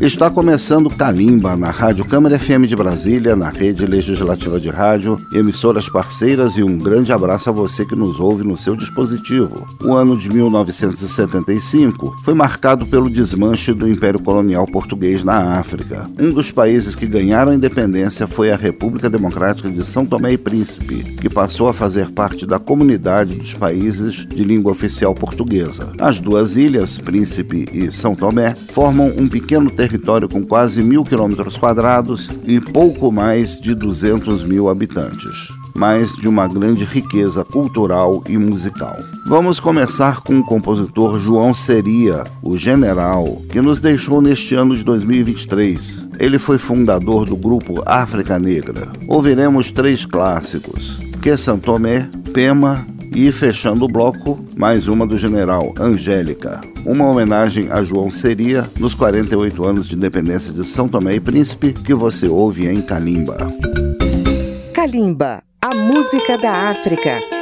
Está começando Calimba na Rádio Câmara FM de Brasília, na rede legislativa de rádio, emissoras parceiras e um grande abraço a você que nos ouve no seu dispositivo. O ano de 1975 foi marcado pelo desmanche do Império Colonial Português na África. Um dos países que ganharam a independência foi a República Democrática de São Tomé e Príncipe, que passou a fazer parte da comunidade dos países de língua oficial portuguesa. As duas ilhas, Príncipe e São Tomé, formam um pequeno território território com quase mil quilômetros quadrados e pouco mais de 200 mil habitantes, mas de uma grande riqueza cultural e musical. Vamos começar com o compositor João Seria, o general, que nos deixou neste ano de 2023. Ele foi fundador do grupo África Negra. Ouviremos três clássicos: Que Santomé, Pema e fechando o bloco, mais uma do general Angélica. Uma homenagem a João Seria nos 48 anos de independência de São Tomé e Príncipe, que você ouve em Kalimba. Kalimba, a música da África.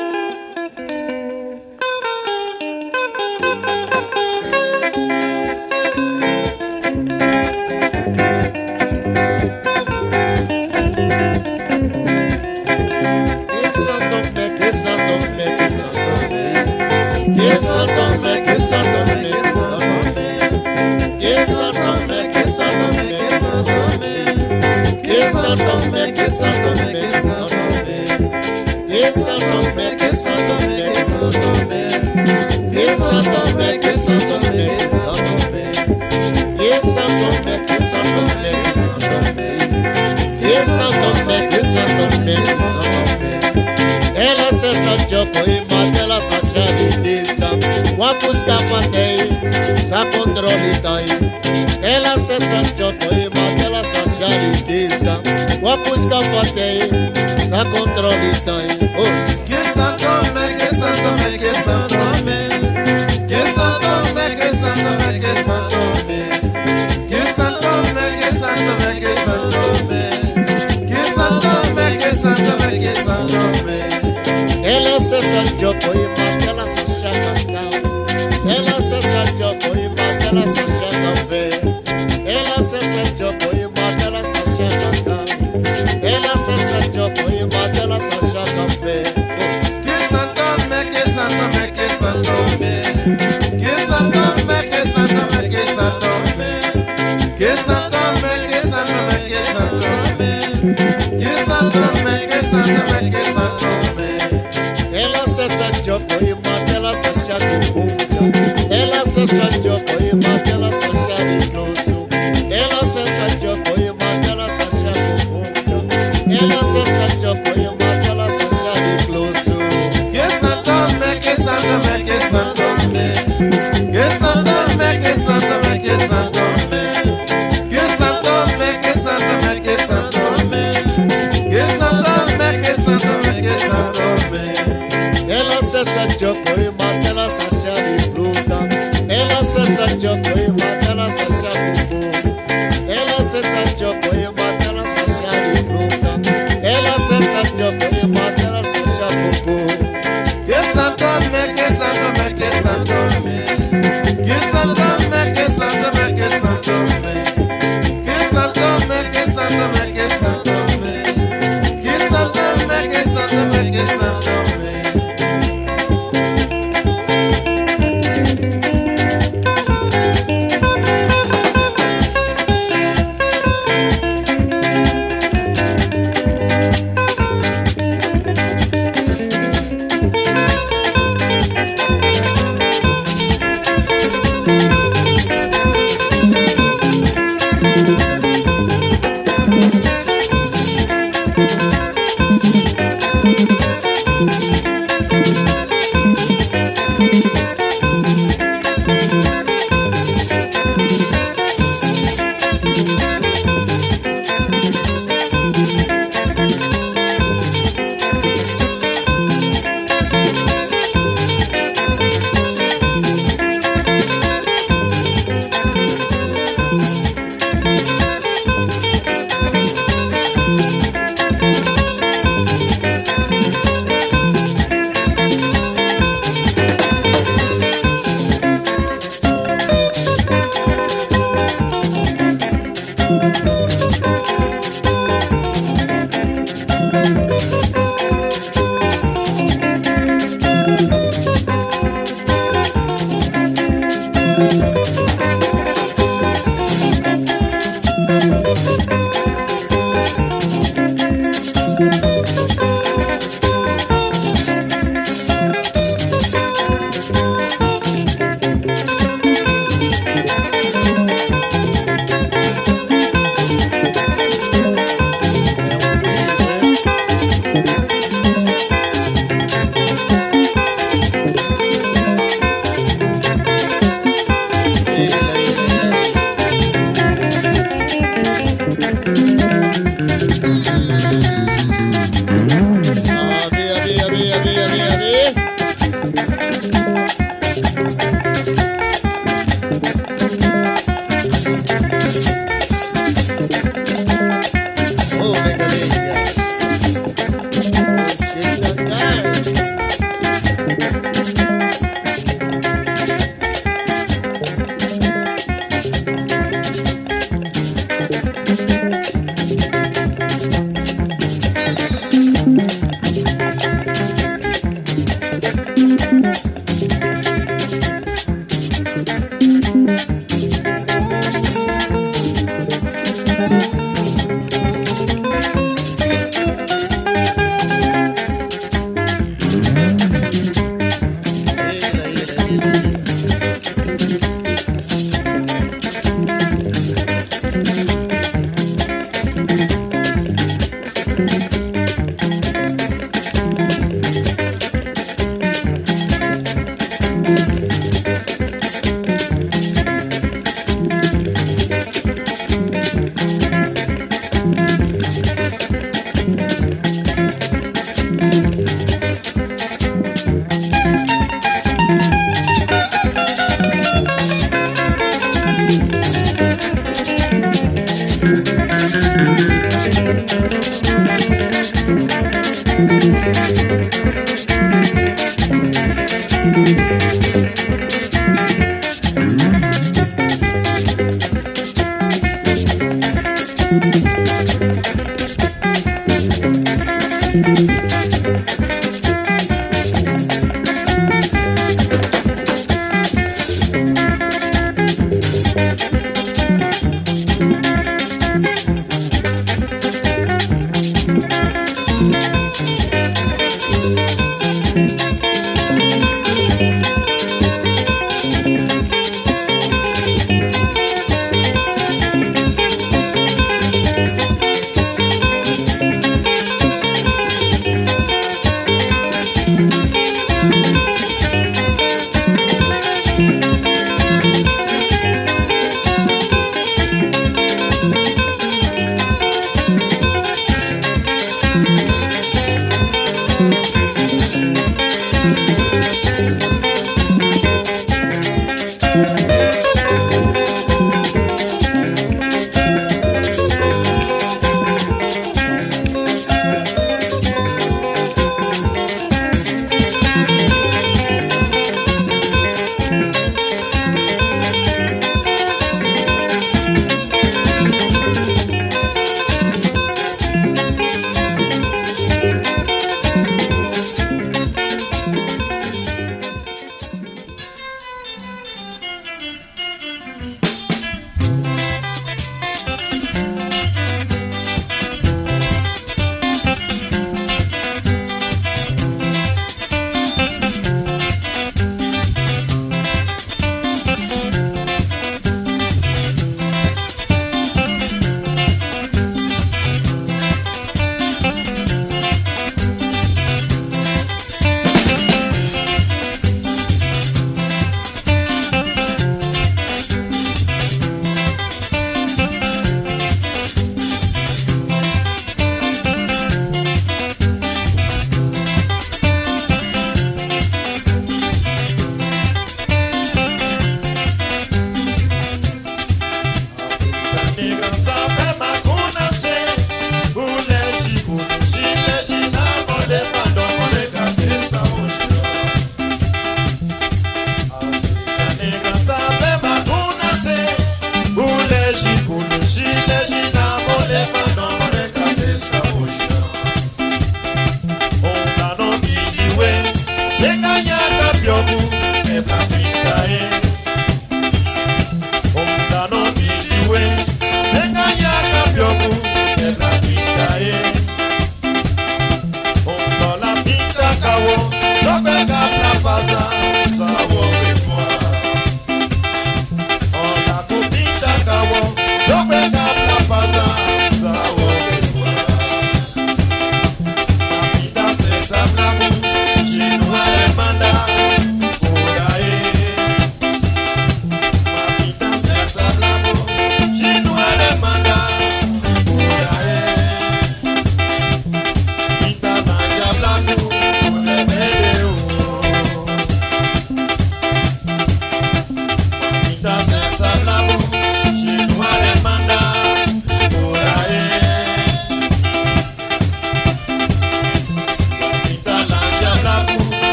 Sa controlita, el asesor yo estoy más de la kuonyesha ligiza wapuskapatei sa kontrolitai os Ela se saltó y mató a la sasha cacao. Ela se saltó y mató la sácame, que sácame, que sácame. Ela se sancho, coima, ela se sancho, cumbia. Ela se. se chocoima que la sacia disfruta. Ela se sa chocoima que la sacia disfruta. Ela se sa chocoima que la sacia disfruta. Ela se sa chocoima que la sacia disfruta. Que santo me, que santo me, que santo me.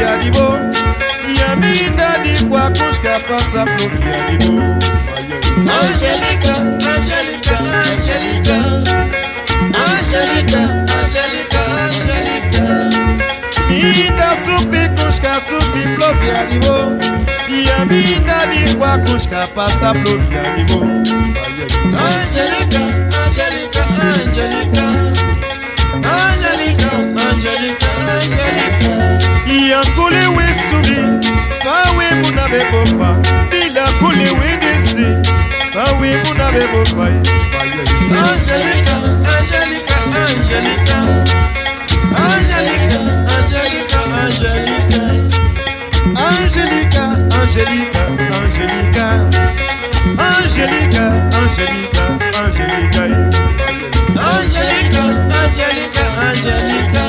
via Yami ndadi kwa kushka pasa pro via Angelica, Angelica, Angelica. Angelica, Angelica, Angelica. Ninda supli kushka supli pro via Yami ndadi kwa kushka pasa pro via dibo. Angelica, Angelica, Angelica. angelika angelika angelika. Yankuli wisudi bawibu na bebofa. Bilakuli widisi bawibu na bebofa. Angelika angelika angelika. Angelika angelika angelika. Angelika angelika angelika. Angélica, Angélica, Angélica eh. Angélica, Angélica, Angélica.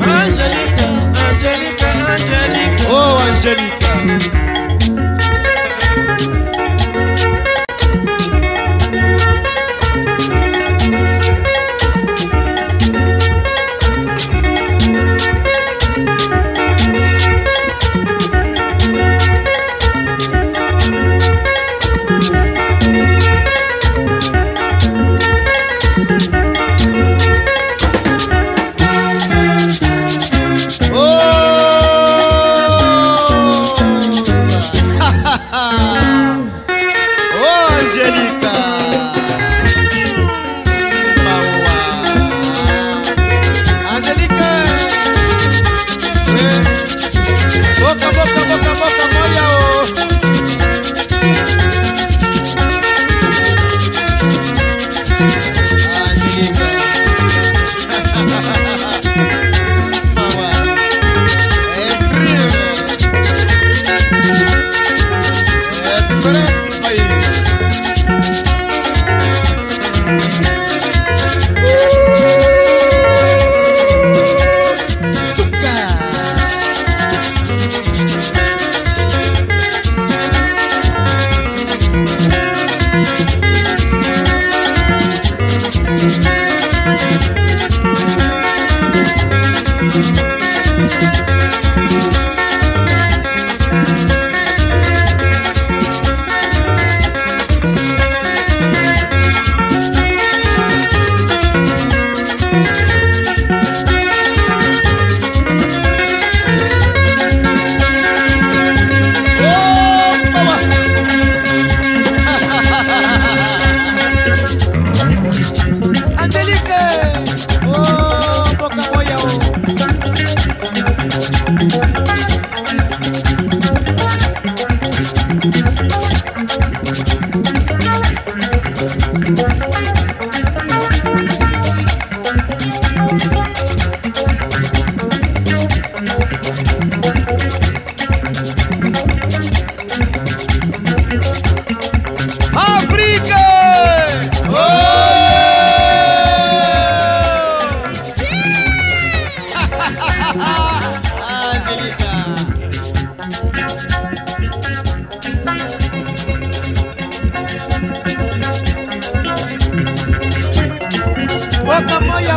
Angélica, Angélica, Angélica. Oh Angélica. Wọ́n kan mọ́yà.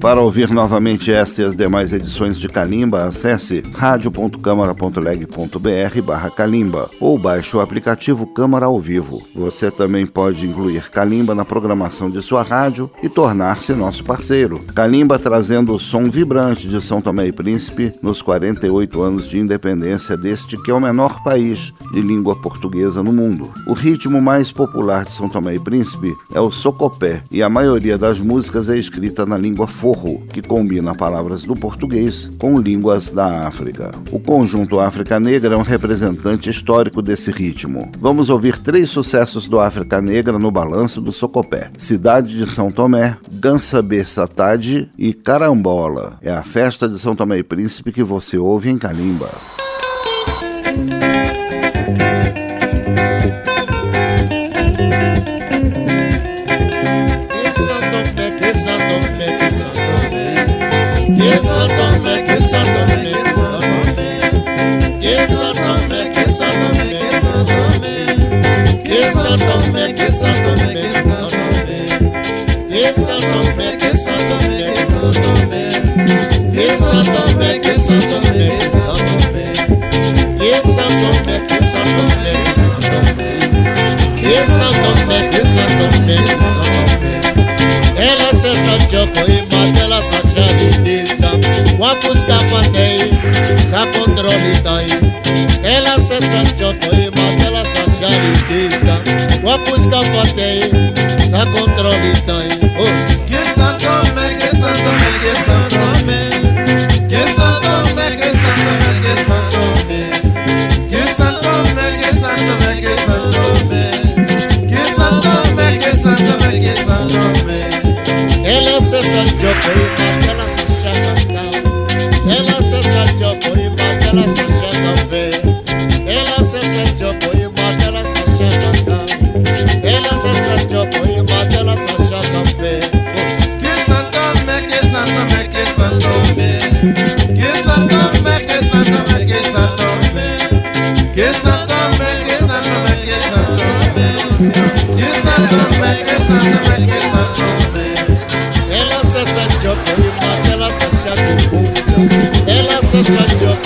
Para ouvir novamente esta e as demais edições de Calimba, acesse radio.câmara.leg.br barra Calimba ou baixe o aplicativo Câmara ao Vivo. Você também pode incluir Calimba na programação de sua rádio e tornar-se nosso parceiro. Calimba trazendo o som vibrante de São Tomé e Príncipe nos 48 anos de independência deste que é o menor país de língua portuguesa no mundo. O ritmo mais popular de São Tomé e Príncipe é o socopé e a maioria das músicas é escrita na língua forro forro, que combina palavras do português com línguas da África. O conjunto África Negra é um representante histórico desse ritmo. Vamos ouvir três sucessos do África Negra no balanço do Socopé: Cidade de São Tomé, Gansa Satade e Carambola. É a festa de São Tomé e Príncipe que você ouve em Calimba. saltame, que saltame, que saltame. Que saltame, que saltame, que saltame. Que saltame, que saltame, que saltame. Que saltame, que saltame, que saltame. Que saltame, que saltame, que saltame. Él es el Sancho Coima de la Sasha Lindisa. Guapusca Patei, Sapo Trolitay. Él es el Sancho Coima de la Sasha kuonyesha ligiza kwa kuskapa tei sa kontrolita os gesa tome gesa tome gesa tome gesa tome gesa tome gesa tome gesa tome gesa tome gesa tome gesa tome gesa tome gesa tome él hace San Joaquín. Ela se sanjou, ela se sanjou, ela se sanjou,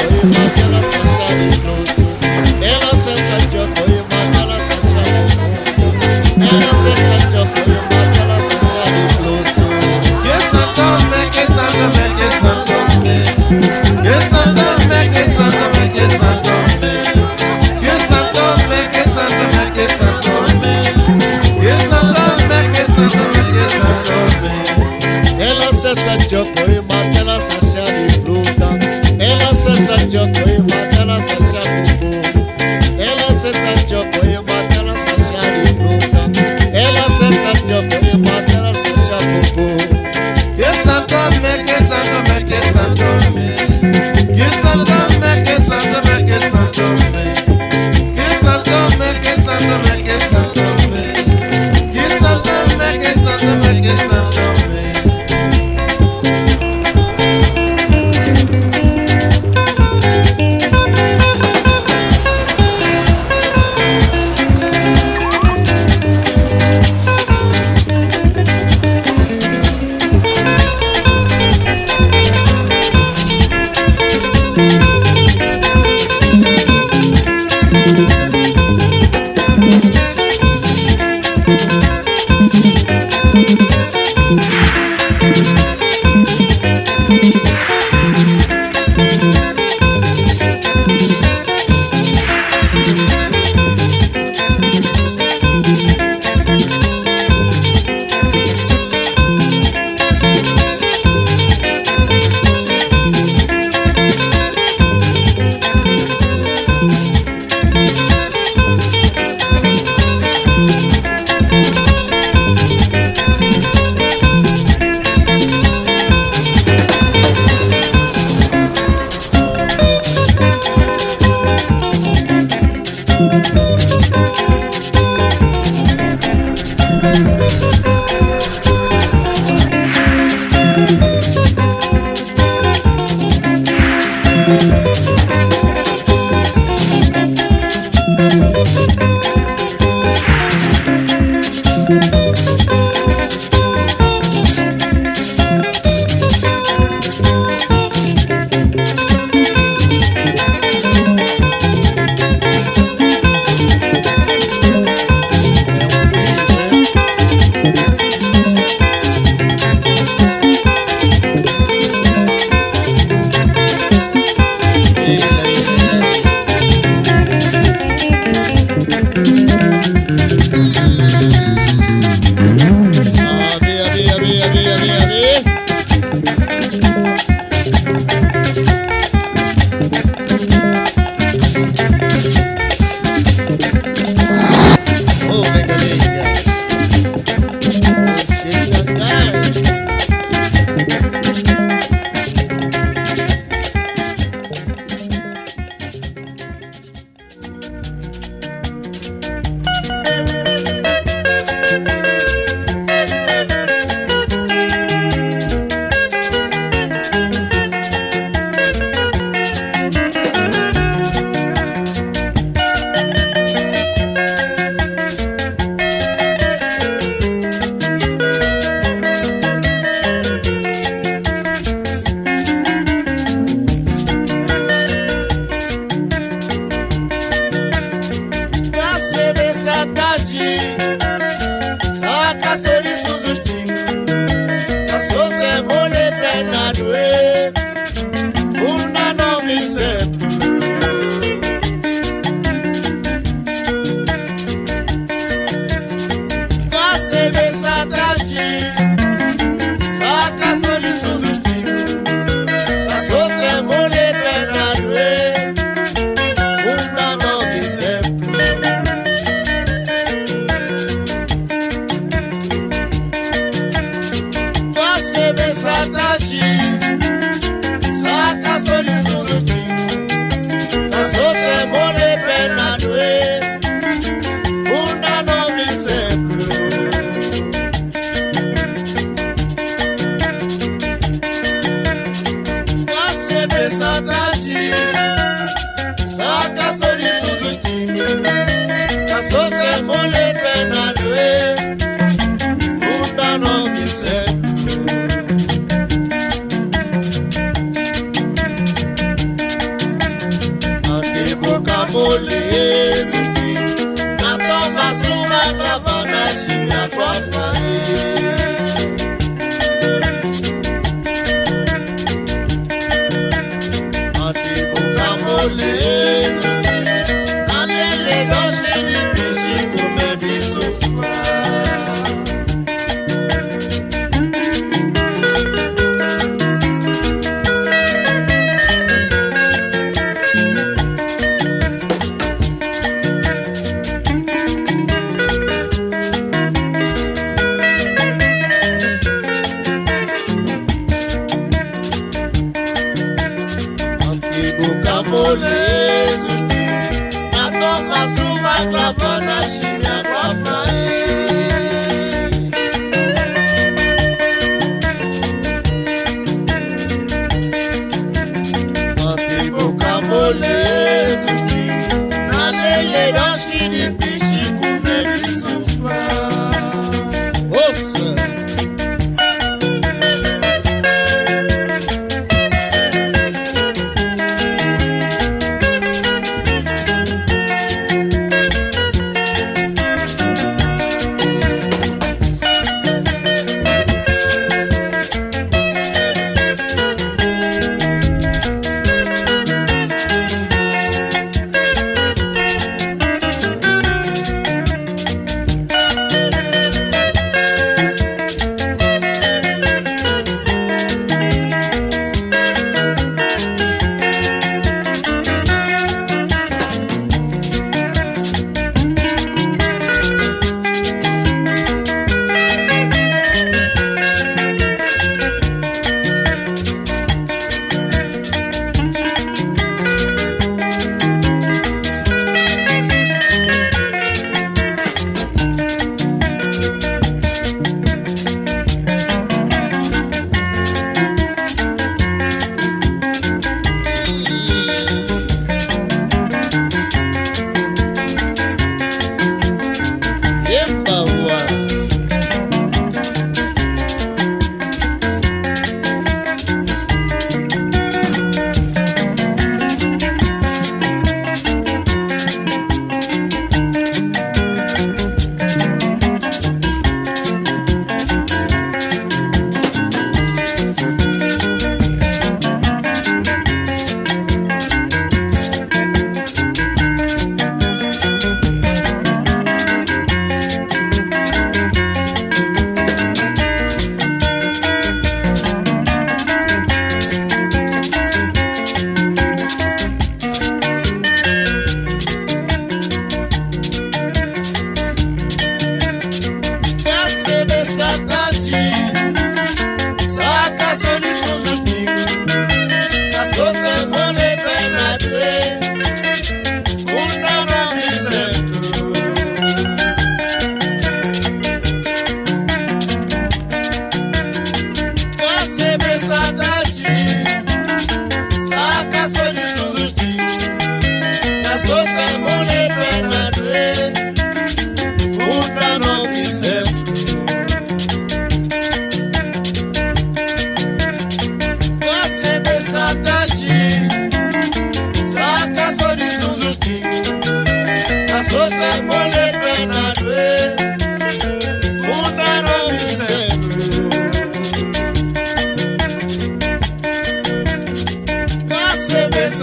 ẹsẹ̀ jọkọ̀ ẹ̀.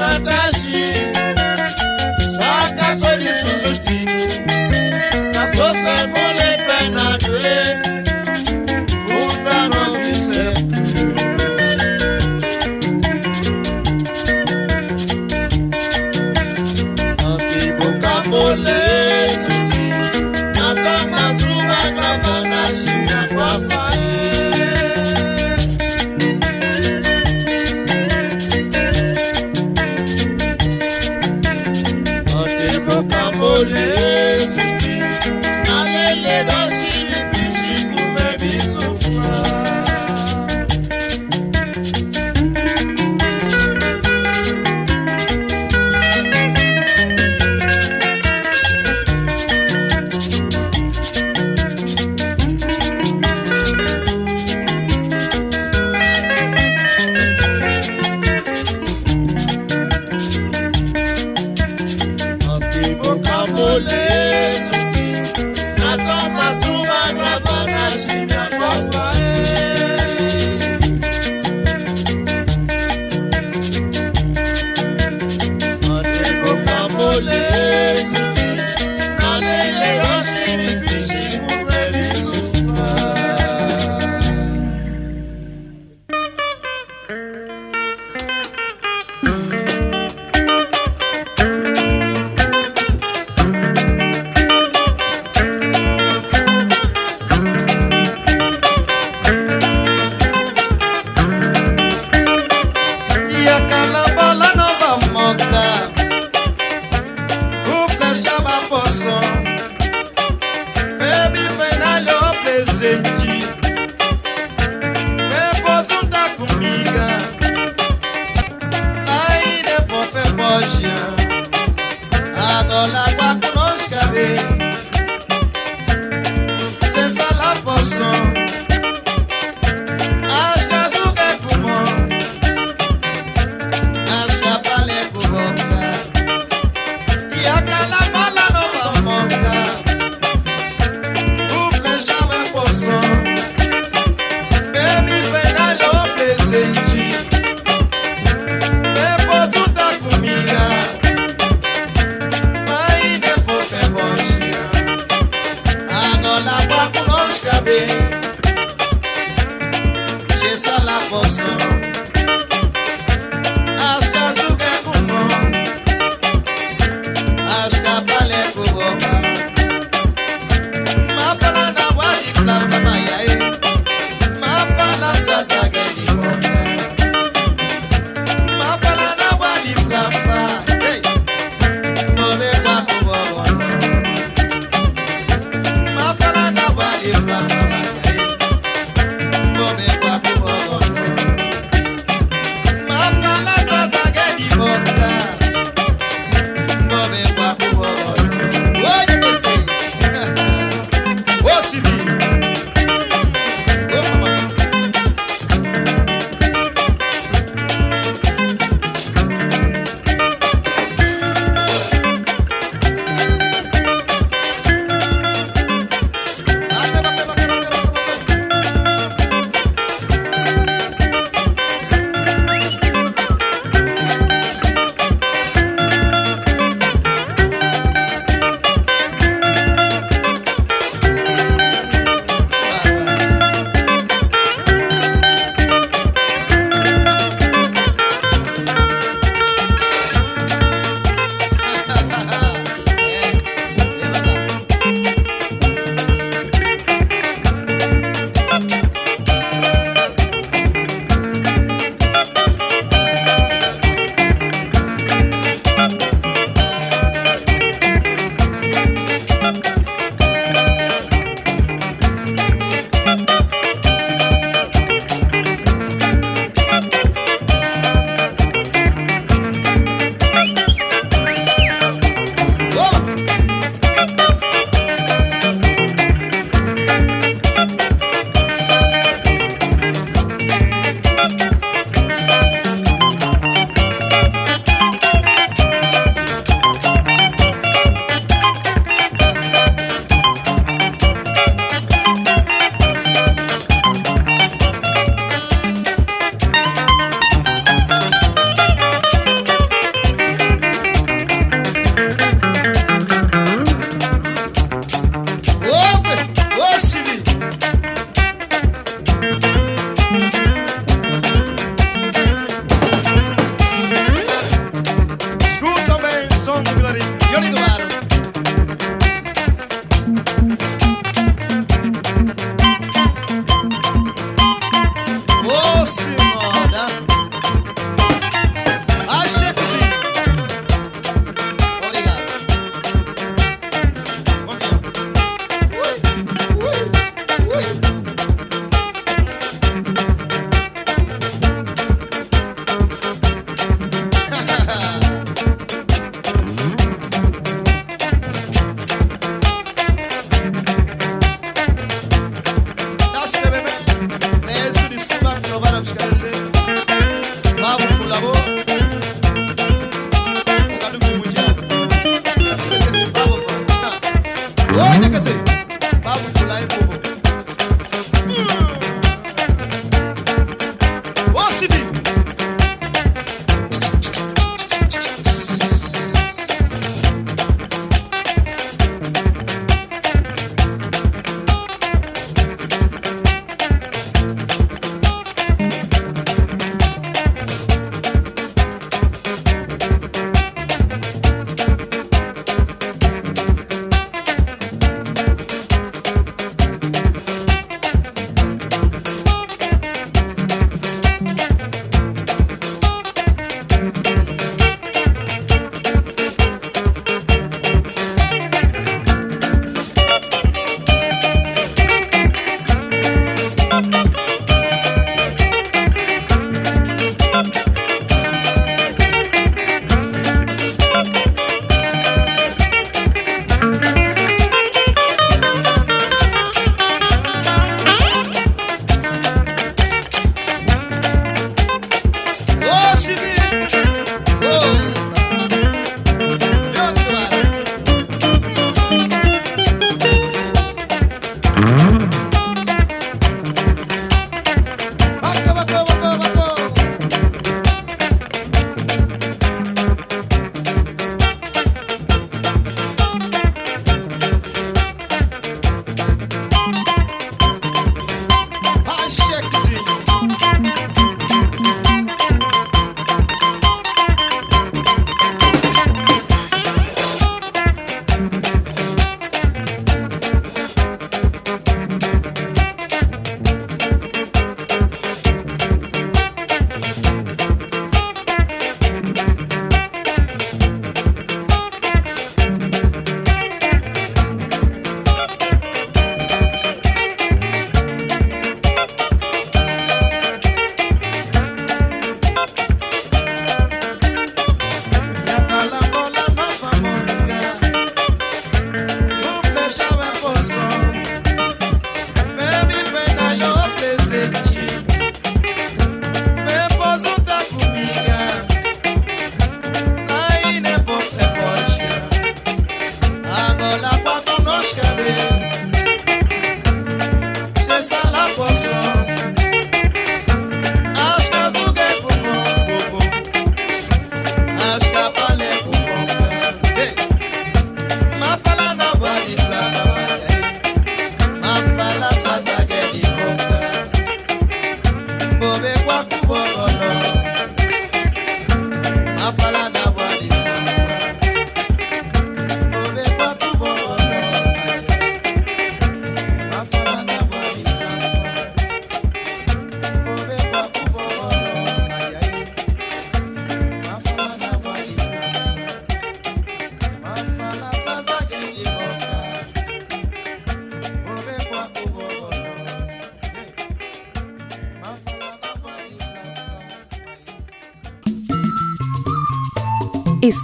Santa. boca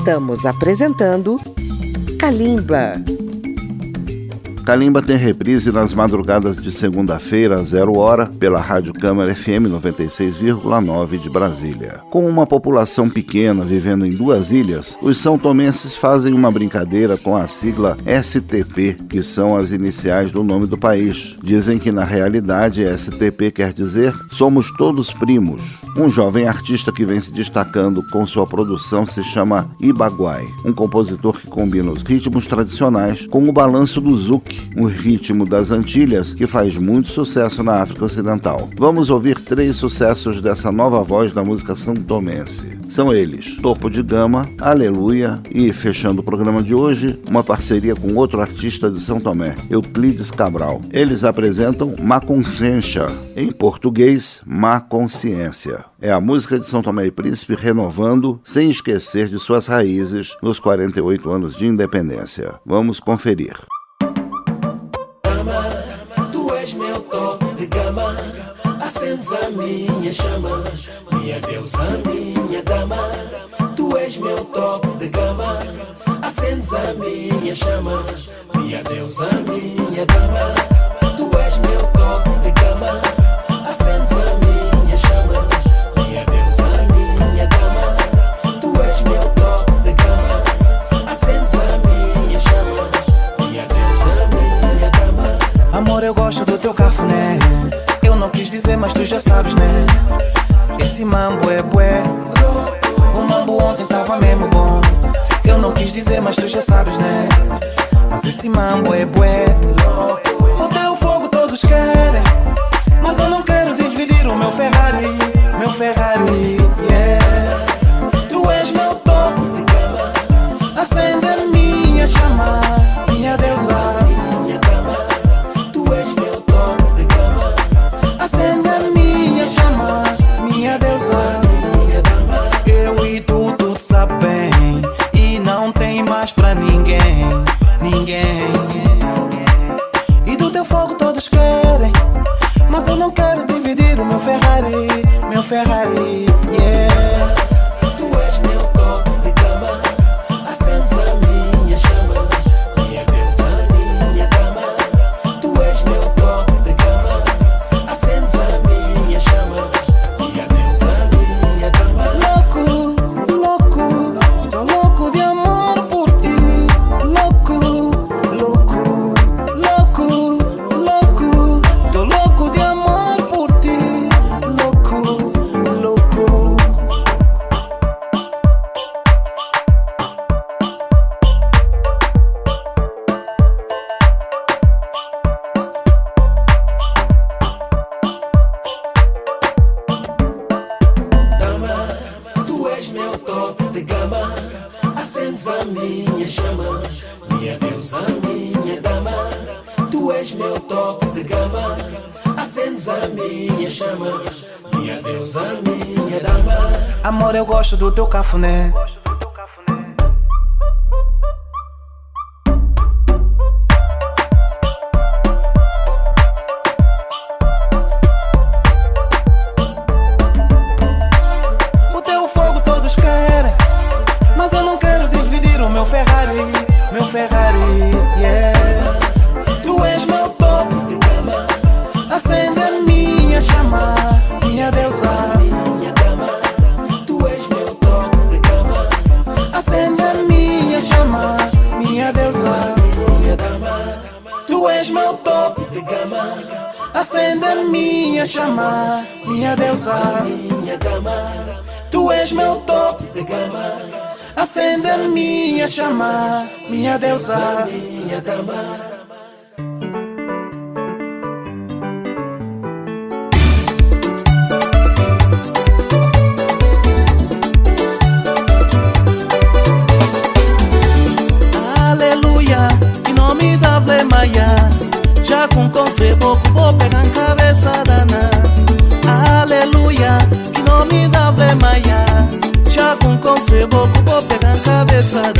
Estamos apresentando Kalimba. Calimba tem reprise nas madrugadas de segunda-feira, zero hora, pela Rádio Câmara FM 96,9 de Brasília. Com uma população pequena vivendo em duas ilhas, os são tomenses fazem uma brincadeira com a sigla STP, que são as iniciais do nome do país. Dizem que na realidade STP quer dizer Somos Todos Primos. Um jovem artista que vem se destacando com sua produção se chama Ibaguai, um compositor que combina os ritmos tradicionais com o balanço do zouk, um ritmo das Antilhas que faz muito sucesso na África Ocidental. Vamos ouvir três sucessos dessa nova voz da música santomense. São eles Topo de Gama, Aleluia e, fechando o programa de hoje, uma parceria com outro artista de São Tomé, Euclides Cabral. Eles apresentam Má Consciência, em português, Má Consciência. É a música de São Tomé e Príncipe renovando, sem esquecer de suas raízes, nos 48 anos de independência. Vamos conferir. Acendes a minha chama, minha deusa, minha dama. Tu és meu top de gama, acendes a minha chama, minha deusa, minha dama. Tu és meu top de gama, acendes a minha chama, minha deusa, minha dama. Tu és meu top de gama, acendes a minha chama, minha deusa, minha dama. Amor, eu gosto dizer, mas tu já sabes, né? Esse mambo é bué. O mambo ontem tava mesmo bom. Eu não quis dizer, mas tu já sabes, né? Mas esse mambo é bué. O teu fogo todos querem. Mas eu não quero dividir o meu Ferrari. Meu Ferrari, 船。bokubope na nkabesana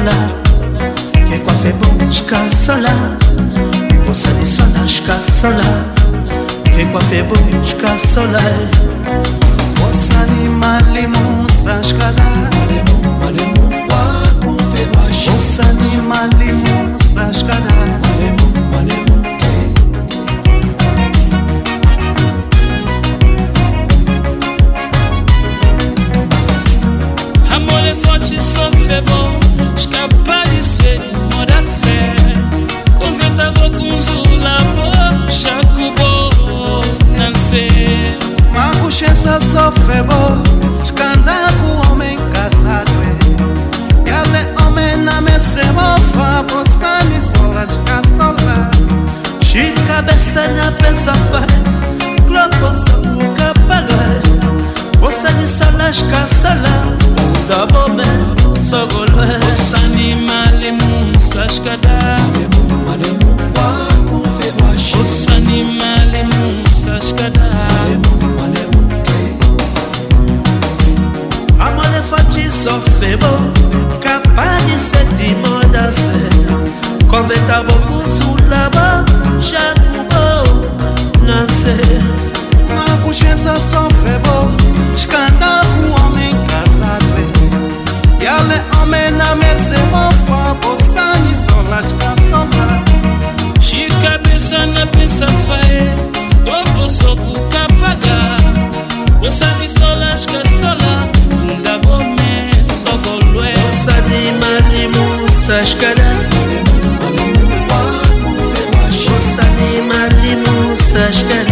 sola Que kwa fe bon shka sola Bosani sola Que kwa fe bon shka sola Bosani malimu sa shkada Malimu, malimu kwa kufe bashi Bosani malimu sa shkada Malimu, malimu Amore forte sofre bom Escandar com homem casado ale homem na mesa mofa Possani sola, escaçola Chi cabeça na pensa faz Globo sabuca paga Possani sola, escaçola Da bome, sogolo Osani malimu Sashkada Malemu, febo Kapadi seti modase. Kometa boku sou laba Chakou bo nase. Mwen kouche sa so sakala osani malimo sakala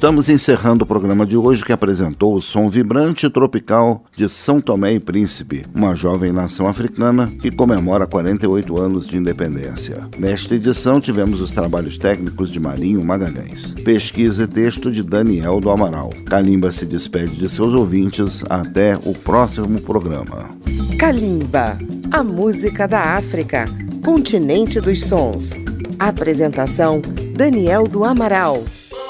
Estamos encerrando o programa de hoje que apresentou o som vibrante tropical de São Tomé e Príncipe, uma jovem nação africana que comemora 48 anos de independência. Nesta edição tivemos os trabalhos técnicos de Marinho Magalhães. Pesquisa e texto de Daniel do Amaral. Kalimba se despede de seus ouvintes até o próximo programa. Kalimba, a música da África, continente dos sons. Apresentação: Daniel do Amaral.